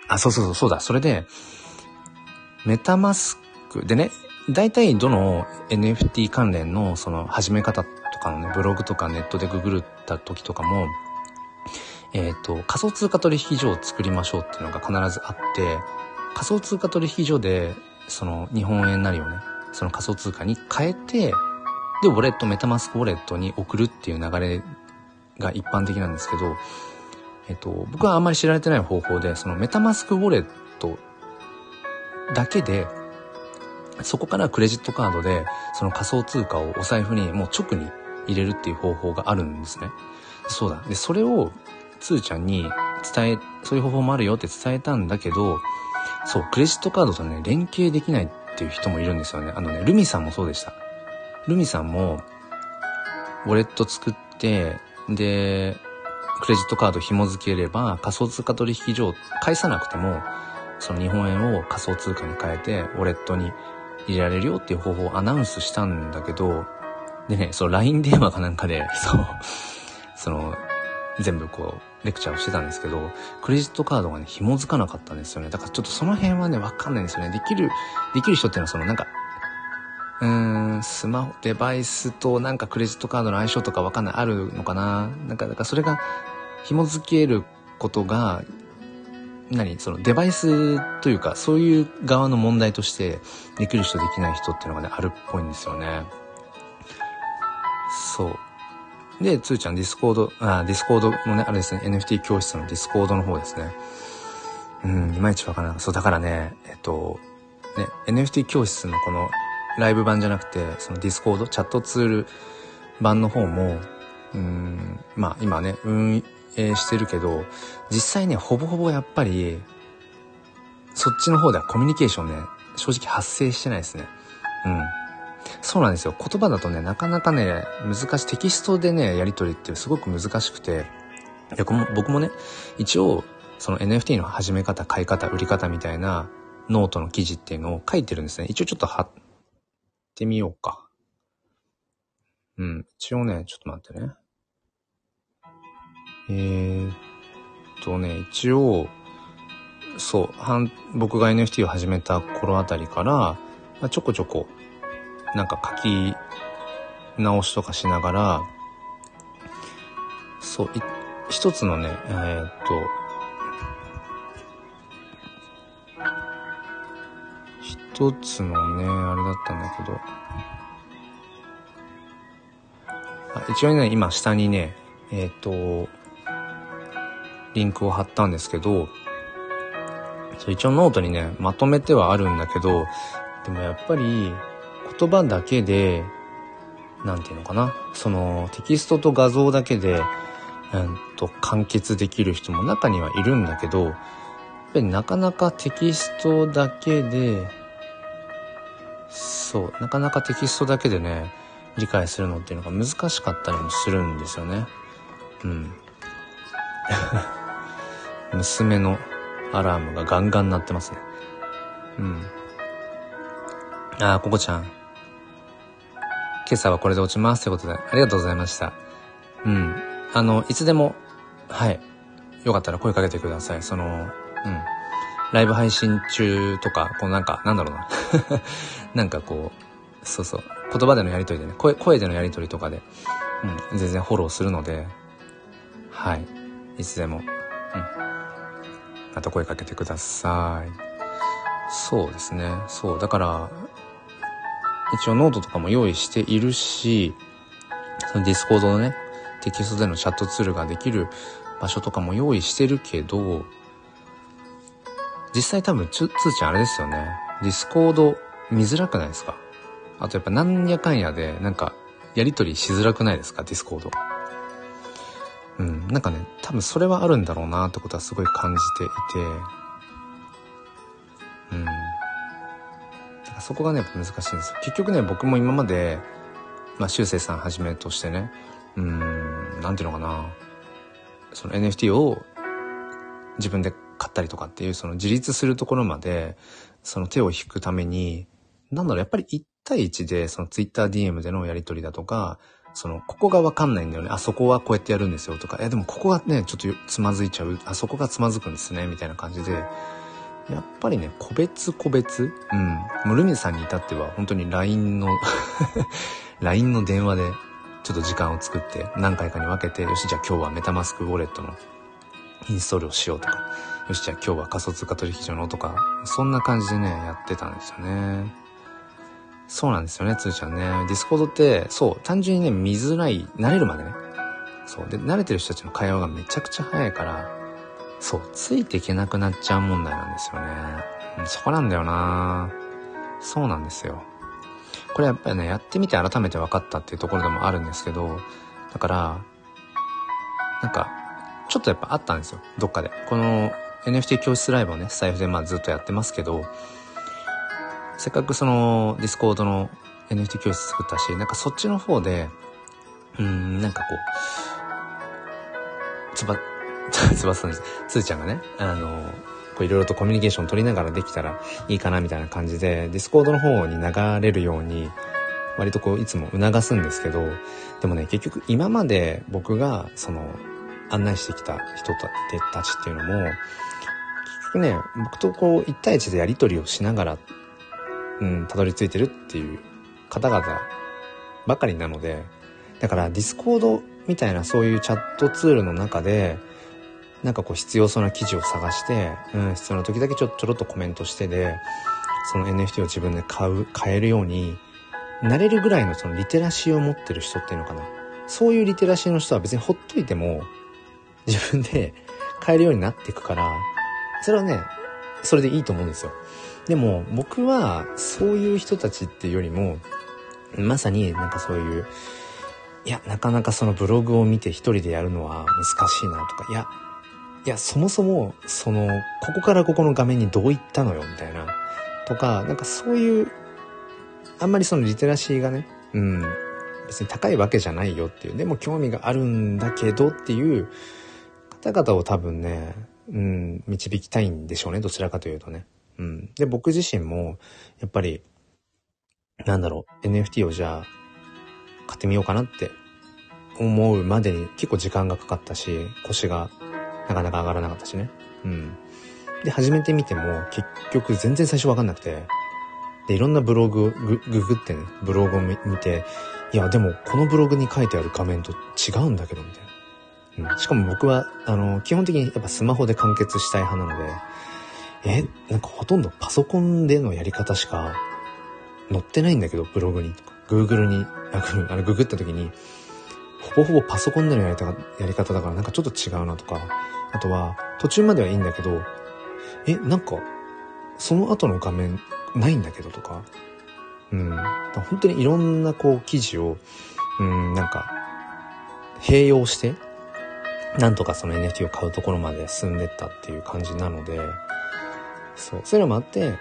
あ、そうそうそう、そうだ。それで、メタマスクでね、大体どの NFT 関連のその始め方とかのね、ブログとかネットでググった時とかも、えっ、ー、と、仮想通貨取引所を作りましょうっていうのが必ずあって、仮想通貨取引所で、その日本円なりをね、その仮想通貨に変えて、で、ウォレット、メタマスクウォレットに送るっていう流れが一般的なんですけど、えっと、僕はあんまり知られてない方法で、そのメタマスクウォレットだけで、そこからクレジットカードで、その仮想通貨をお財布にもう直に入れるっていう方法があるんですね。そうだ。で、それを、つーちゃんに伝え、そういう方法もあるよって伝えたんだけど、そう、クレジットカードとね、連携できないっていう人もいるんですよね。あのね、ルミさんもそうでした。ルミさんも、ウォレット作って、で、クレジットカード紐付ければ仮想通貨取引所を返さなくても、その日本円を仮想通貨に変えて、ウォレットに入れられるよっていう方法をアナウンスしたんだけど、でね、その LINE 電話かなんかで、そう、その、全部こう、レクチャーをしてたんですけど、クレジットカードがね、紐づかなかったんですよね。だからちょっとその辺はね、わかんないんですよね。できる、できる人っていうのはそのなんか、うーん、スマホ、デバイスとなんかクレジットカードの相性とかわかんない、あるのかな？なんか、だからそれが紐づけることが、何？そのデバイスというか、そういう側の問題として、できる人できない人っていうのがね、あるっぽいんですよね。そう。で、つーちゃん Discord、あ、 Discord のね、あれですね、NFT 教室のディスコードの方ですね。うん、いまいちわからない。そう、だからね、えっと、ね、NFT 教室のこのライブ版じゃなくて、その Discord、チャットツール版の方も、うん、まあ今ね、運営してるけど、実際ね、ほぼほぼやっぱり、そっちの方ではコミュニケーションね、正直発生してないですね。うん。そうなんですよ。言葉だとね、なかなかね、難しい。テキストでね、やり取りってすごく難しくて、僕もね、一応、その NFT の始め方、買い方、売り方みたいなノートの記事っていうのを書いてるんですね。一応ちょっと貼ってみようか。うん。一応ね、ちょっと待ってね。えー、っとね、一応、そう、僕が NFT を始めた頃あたりから、まあ、ちょこちょこなんか書き直しとかしながら、そう、一つのね、えー、っと、一つのね、あれだったんだけど、あ一応ね、今下にね、えー、っと、リンクを貼ったんですけど、一応ノートにね、まとめてはあるんだけど、でもやっぱり、言葉だけで、なんていうのかな、そのテキストと画像だけで、うんと完結できる人も中にはいるんだけど、ぱりなかなかテキストだけで、そう、なかなかテキストだけでね、理解するのっていうのが難しかったりもするんですよね。うん。娘のアラームがガンガン鳴ってますね。うん。あー、ココちゃん。今朝はこれで落ちますということで、ありがとうございました。うん。あの、いつでも、はい。よかったら声かけてください。その、うん。ライブ配信中とか、こうなんか、なんだろうな。なんかこう、そうそう。言葉でのやりとりでね、声、声でのやりとりとかで、うん、全然フォローするので、はい。いつでも、うん。また声かけてください。そうですね。そう。だから、一応ノートとかも用意しているし、そのディスコードのね、テキストでのチャットツールができる場所とかも用意してるけど、実際多分、つーちゃんあれですよね。ディスコード見づらくないですか？あとやっぱなんやかんやで、なんか、やりとりしづらくないですか？ディスコード。うん。なんかね、多分それはあるんだろうなってことはすごい感じていて、うん。そこがね、難しいんですよ。結局ね、僕も今まで、まあ、修正さんはじめとしてね、うん、なんていうのかな。その NFT を自分で買ったりとかっていう、その自立するところまで、その手を引くために、なんだろう、やっぱり1対1で、その TwitterDM でのやり取りだとか、その、ここがわかんないんだよね。あそこはこうやってやるんですよとか、え、でもここがね、ちょっとつまずいちゃう。あそこがつまずくんですね、みたいな感じで、やっぱりね、個別個別うん。もうルミさんに至っては本当に LINE の LINE の電話でちょっと時間を作って何回かに分けて、よし、じゃあ今日はメタマスクウォレットのインストールをしようとか、よし、じゃあ今日は仮想通貨取引所のとか、そんな感じでね、やってたんですよね。そうなんですよね、つーちゃんね。ディスコードって、そう、単純にね、見づらい、慣れるまでね。そう。で、慣れてる人たちの会話がめちゃくちゃ早いから、そう、ついていけなくなっちゃう問題なんですよね。そこなんだよなそうなんですよ。これやっぱりね、やってみて改めて分かったっていうところでもあるんですけど、だから、なんか、ちょっとやっぱあったんですよ。どっかで。この NFT 教室ライブをね、スタイフでまあずっとやってますけど、せっかくそのディスコードの NFT 教室作ったし、なんかそっちの方で、うん、なんかこう、つば、つばさん。つーちゃんがね、あの、こういろいろとコミュニケーション取りながらできたらいいかなみたいな感じで、ディスコードの方に流れるように、割とこういつも促すんですけど、でもね、結局今まで僕がその案内してきた人たちっていうのも、結局ね、僕とこう1対1でやり取りをしながら、うん、たどり着いてるっていう方々ばかりなので、だからディスコードみたいなそういうチャットツールの中で、なんかこう必要そうな記事を探して、うん、必要な時だけちょちょろっとコメントしてで、その NFT を自分で買う、買えるようになれるぐらいのそのリテラシーを持ってる人っていうのかな。そういうリテラシーの人は別にほっといても自分で 買えるようになっていくから、それはね、それでいいと思うんですよ。でも僕はそういう人たちっていうよりも、まさになんかそういう、いや、なかなかそのブログを見て一人でやるのは難しいなとか、いや、いや、そもそも、その、ここからここの画面にどういったのよ、みたいな。とか、なんかそういう、あんまりそのリテラシーがね、うん、別に高いわけじゃないよっていう、でも興味があるんだけどっていう方々を多分ね、うん、導きたいんでしょうね、どちらかというとね。うん。で、僕自身も、やっぱり、なんだろう、NFT をじゃあ、買ってみようかなって思うまでに結構時間がかかったし、腰がなかなか上がらなかったしね。うん。で、始めてみても、結局全然最初わかんなくて、で、いろんなブログ、グググってね、ブログを見て、いや、でも、このブログに書いてある画面と違うんだけど、みたいな。うん。しかも僕は、あの、基本的にやっぱスマホで完結したい派なので、え、なんかほとんどパソコンでのやり方しか載ってないんだけど、ブログにとか、Google に、あの、ググった時に、ほぼほぼパソコンでのやりやり方だからなんかちょっと違うなとか、あとは、途中まではいいんだけど、え、なんか、その後の画面ないんだけどとか、うん。本当にいろんなこう記事を、うん、なんか、併用して、なんとかその NFT を買うところまで進んでったっていう感じなので、そう。そういうのもあって、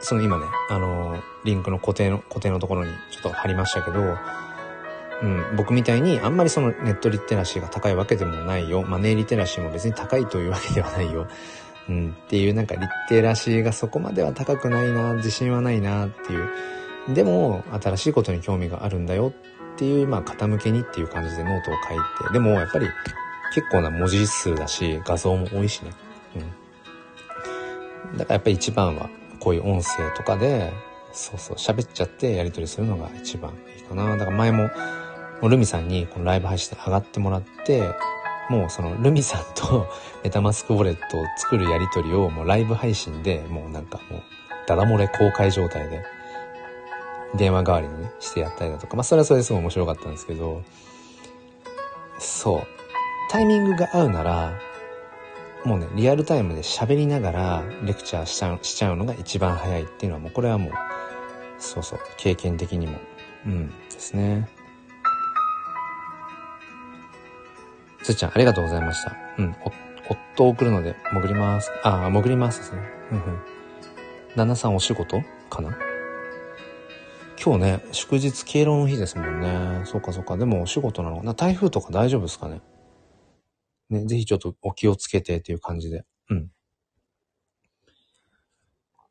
その今ね、あのー、リンクの固定の、固定のところにちょっと貼りましたけど、うん、僕みたいにあんまりそのネットリテラシーが高いわけでもないよ。マネーリテラシーも別に高いというわけではないよ。うん、っていうなんかリテラシーがそこまでは高くないな、自信はないなっていう。でも、新しいことに興味があるんだよっていう、まあ、傾けにっていう感じでノートを書いて、でもやっぱり結構な文字数だし、画像も多いしね。うん。だからやっぱり一番はこういう音声とかで、そうそう、喋っちゃってやり取りするのが一番いいかな。だから前も、ルミさんにこのライブ配信で上がってもらって、もうそのルミさんと メタマスクウォレットを作るやりとりをもうライブ配信でもうなんかもうダダ漏れ公開状態で電話代わりにねしてやったりだとか、まあそれはそれですごい面白かったんですけど、そう。タイミングが合うなら、もうね、リアルタイムで喋りながらレクチャーしちゃうしちゃうのが一番早いっていうのはもうこれはもう、そうそう、経験的にも、うんですね。つーちゃん、ありがとうございました。うん。お夫を送るので、潜ります。あ、潜りますですね。うんうん。旦那さんお仕事かな？今日ね、祝日敬老の日ですもんね。そうかそうか。でもお仕事なのかな台風とか大丈夫ですかね？ね、ぜひちょっとお気をつけてっていう感じで。うん。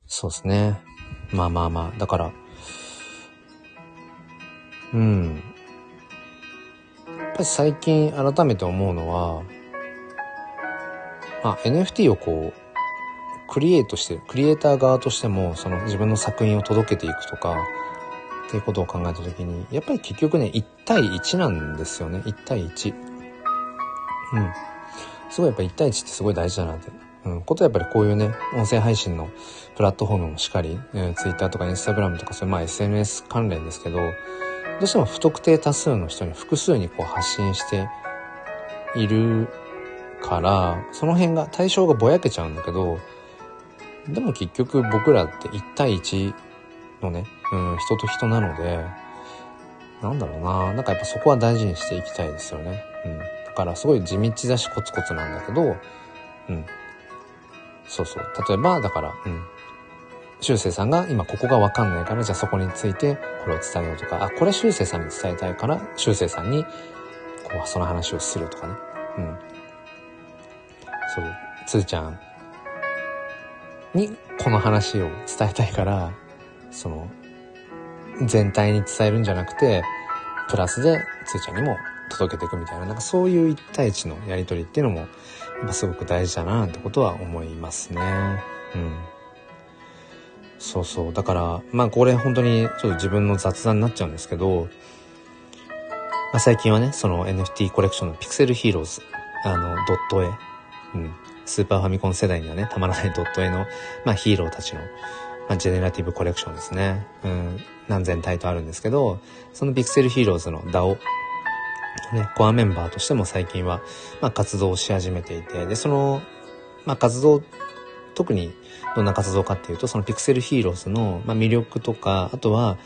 そうですね。まあまあまあ。だから、うん。ぱり最近改めて思うのは、まあ、NFT をこう、クリエイトして、クリエイター側としても、その自分の作品を届けていくとか、っていうことを考えたときに、やっぱり結局ね、1対1なんですよね。1対1。うん。すごいやっぱ1対1ってすごい大事だなって。うん。ことはやっぱりこういうね、音声配信のプラットフォームもしっかり、えー、Twitter とか Instagram とかそういうまあ SNS 関連ですけど、どうしても不特定多数の人に複数にこう発信しているから、その辺が、対象がぼやけちゃうんだけど、でも結局僕らって1対1のね、うん、人と人なので、なんだろうな、なんかやっぱそこは大事にしていきたいですよね。うん。だからすごい地道だしコツコツなんだけど、うん。そうそう。例えば、だから、うん。修正さんが今ここがわかんないから、じゃあそこについてこれを伝えようとか、あ、これ修正さんに伝えたいから、修正さんに、こう、その話をするとかね。うん。そう、つーちゃんにこの話を伝えたいから、その、全体に伝えるんじゃなくて、プラスでつーちゃんにも届けていくみたいな、なんかそういう一対一のやりとりっていうのも、すごく大事だなってことは思いますね。うん。そうそう。だから、まあこれ本当にちょっと自分の雑談になっちゃうんですけど、まあ最近はね、その NFT コレクションのピクセルヒーローズ、あの、ドット絵、うん、スーパーファミコン世代にはね、たまらないドット絵の、まあヒーローたちの、まあジェネラティブコレクションですね。うん、何千体とあるんですけど、そのピクセルヒーローズの DAO、ね、コアメンバーとしても最近は、まあ活動し始めていて、で、その、まあ活動、特にどんな活動かっていうと、そのピクセルヒーローズの、まあ、魅力とか、あとは、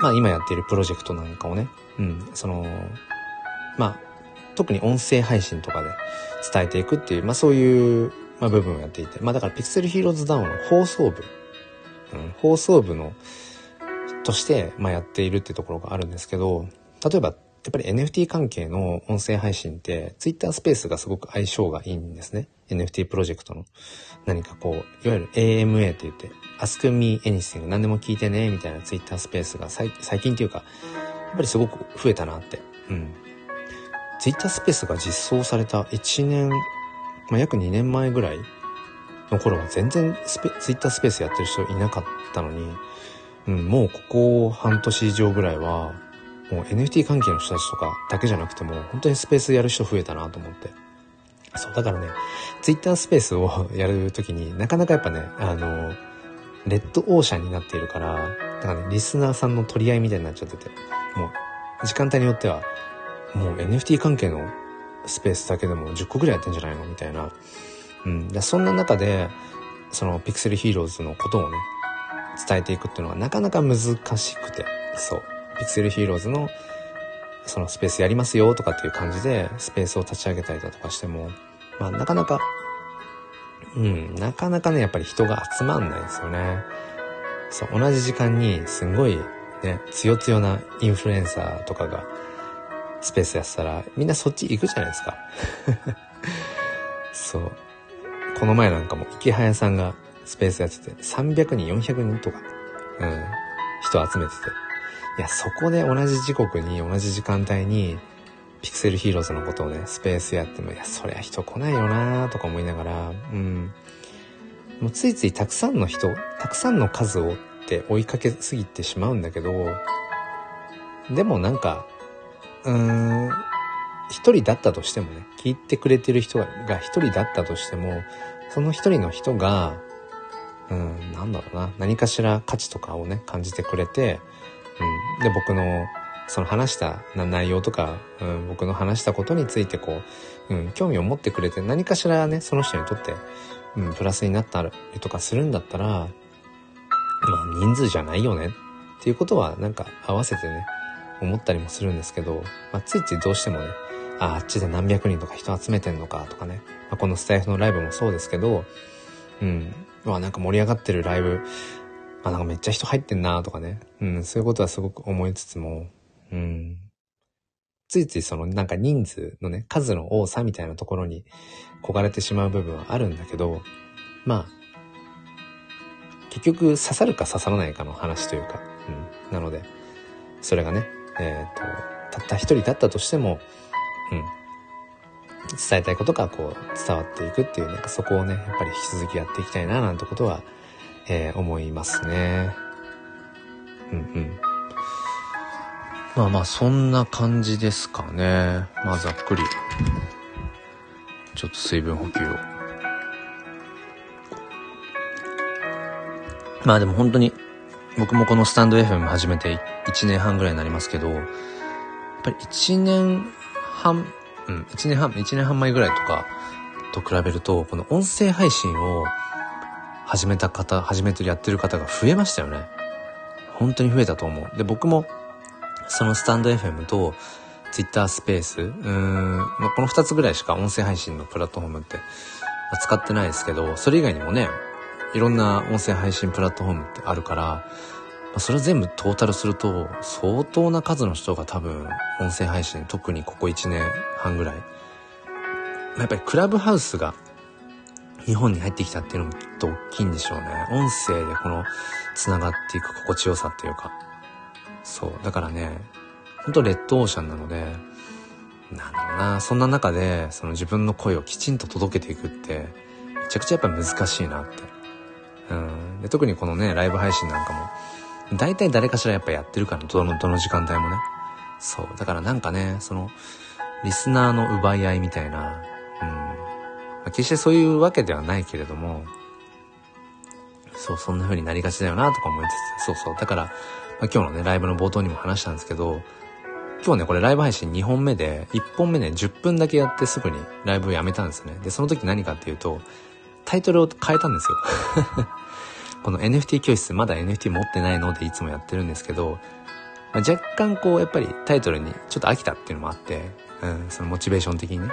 まあ今やっているプロジェクトなんかをね、うん、その、まあ、特に音声配信とかで伝えていくっていう、まあそういう、まあ、部分をやっていて、まあだからピクセルヒーローズダウンの放送部、うん、放送部の、として、まあやっているっていうところがあるんですけど、例えばやっぱり NFT 関係の音声配信って Twitter スペースがすごく相性がいいんですね。NFT プロジェクトの何かこう、いわゆる AMA って言って、Ask Me Anything 何でも聞いてね、みたいな Twitter スペースが最近っていうか、やっぱりすごく増えたなって。うん。Twitter スペースが実装された1年、まあ、約2年前ぐらいの頃は全然スペ Twitter スペースやってる人いなかったのに、うん、もうここ半年以上ぐらいは、もう NFT 関係の人たちとかだけじゃなくても、本当にスペースやる人増えたなと思って。そう、だからね、Twitter スペースを やるときになかなかやっぱね、あの、レッドオーシャンになっているから、だからね、リスナーさんの取り合いみたいになっちゃってて、もう、時間帯によっては、もう NFT 関係のスペースだけでも10個ぐらいやってんじゃないの？みたいな。うん。でそんな中で、そのピクセルヒーローズのことをね、伝えていくっていうのはなかなか難しくて、そう。ピクセルヒーローズのそのスペースやりますよとかっていう感じでスペースを立ち上げたりだとかしても、まあなかなかうん、なかなかね、やっぱり人が集まんないですよね。そう、同じ時間にすんごいね、強強なインフルエンサーとかがスペースやってたら、みんなそっち行くじゃないですか。そう。この前なんかも、池早さんがスペースやってて、300人、400人とか、うん、人集めてて。いや、そこで同じ時刻に、同じ時間帯に、ピクセルヒーローズのことをね、スペースやっても、いや、そりゃ人来ないよなーとか思いながら、うん。もうついついたくさんの人、たくさんの数をって追いかけすぎてしまうんだけど、でもなんか、うーん、一人だったとしてもね、聞いてくれてる人が一人だったとしても、その一人の人が、うん、なんだろうな、何かしら価値とかをね、感じてくれて、うん、で、僕のその話した内容とか、うん、僕の話したことについてこう、うん、興味を持ってくれて何かしらね、その人にとって、うん、プラスになったりとかするんだったら、まあ人数じゃないよねっていうことはなんか合わせてね、思ったりもするんですけど、まあ、ついついどうしてもね、ああっちで何百人とか人集めてんのかとかね、まあ、このスタイフのライブもそうですけど、うん、まあなんか盛り上がってるライブ、あなんかめっちゃ人入ってんなとかね、うん、そういうことはすごく思いつつも、うん。ついついそのなんか人数のね、数の多さみたいなところに焦がれてしまう部分はあるんだけど、まあ、結局刺さるか刺さらないかの話というか、うん。なので、それがね、えっ、ー、と、たった一人だったとしても、うん。伝えたいことがこう伝わっていくっていう、なんかそこをね、やっぱり引き続きやっていきたいな、なんてことは、えー、思いますね。うんうん。まあまあ、そんな感じですかね。まあ、ざっくり。ちょっと水分補給を。まあでも本当に、僕もこのスタンド FM 始めて1年半ぐらいになりますけど、やっぱり1年半、うん、1年半、1年半前ぐらいとかと比べると、この音声配信を始めた方、始めてやってる方が増えましたよね。本当に増えたと思う。で、僕もそのスタンド FM と Twitter スペース、うーん、まあ、この2つぐらいしか音声配信のプラットフォームって使ってないですけど、それ以外にもね、いろんな音声配信プラットフォームってあるから、まあ、それ全部トータルすると、相当な数の人が多分、音声配信、特にここ1年半ぐらい、やっぱりクラブハウスが日本に入ってきたっていうのもきっと大きいんでしょうね。音声でこの繋がっていく心地よさっていうか。そう。だからね、ほんとレッドオーシャンなので、なんだろうな、そんな中で、その自分の声をきちんと届けていくって、めちゃくちゃやっぱ難しいなって。うん。で、特にこのね、ライブ配信なんかも、大体誰かしらやっぱやってるから、どの、どの時間帯もね。そう。だからなんかね、その、リスナーの奪い合いみたいな、あ、決してそういうわけではないけれども、そう、そんな風になりがちだよなとか思いつつ、そうそう。だから、まあ、今日のね、ライブの冒頭にも話したんですけど、今日ね、これライブ配信2本目で、1本目ね、10分だけやってすぐにライブをやめたんですね。で、その時何かっていうと、タイトルを変えたんですよ。この NFT 教室、まだ NFT 持ってないのでいつもやってるんですけど、まあ、若干こう、やっぱりタイトルにちょっと飽きたっていうのもあって、うん、そのモチベーション的にね。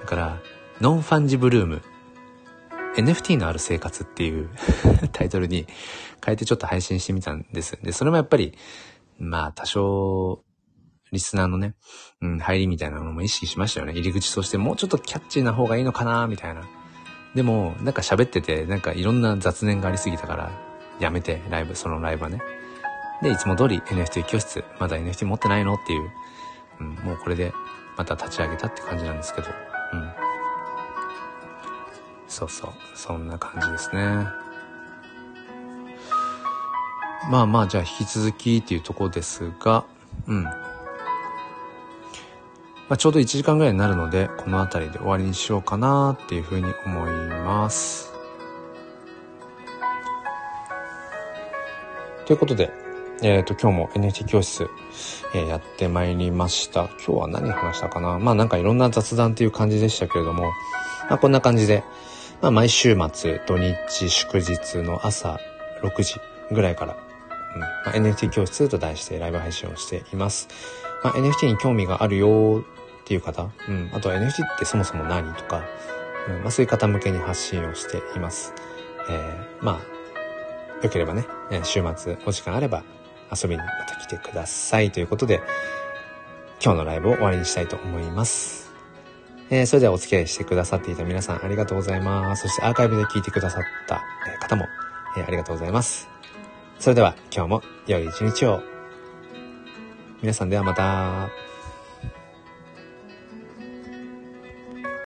だから、ノンファンジブルーム、NFT のある生活っていう タイトルに変えてちょっと配信してみたんです。で、それもやっぱり、まあ多少、リスナーのね、うん、入りみたいなのも意識しましたよね。入り口としてもうちょっとキャッチーな方がいいのかなみたいな。でも、なんか喋ってて、なんかいろんな雑念がありすぎたから、やめて、ライブ、そのライブはね。で、いつも通り NFT 教室、まだ NFT 持ってないの？っていう、うん、もうこれでまた立ち上げたって感じなんですけど、うん。そうそう。そんな感じですね。まあまあ、じゃあ引き続きっていうところですが、うん。まあ、ちょうど1時間ぐらいになるので、この辺りで終わりにしようかなっていうふうに思います。ということで、えっ、ー、と、今日も NFT 教室、えー、やってまいりました。今日は何話したかな？まあなんかいろんな雑談っていう感じでしたけれども、まあこんな感じで、まあ、毎週末、土日、祝日の朝6時ぐらいから、うんまあ、NFT 教室と題してライブ配信をしています。まあ、NFT に興味があるよっていう方、うん、あとは NFT ってそもそも何とか、うんまあ、そういう方向けに発信をしています。えー、まあ、よければね、週末お時間あれば遊びにまた来てくださいということで、今日のライブを終わりにしたいと思います。えー、それではお付き合いしてくださっていた皆さんありがとうございます。そしてアーカイブで聞いてくださった方も、えー、ありがとうございます。それでは今日も良い一日を。皆さんではまた。